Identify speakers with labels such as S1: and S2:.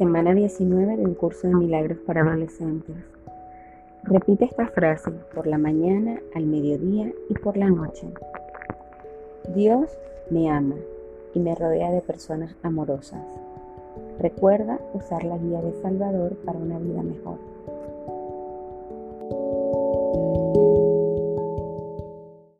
S1: Semana 19 de un curso de milagros para adolescentes. Repite esta frase por la mañana, al mediodía y por la noche. Dios me ama y me rodea de personas amorosas. Recuerda usar la guía de Salvador para una vida mejor.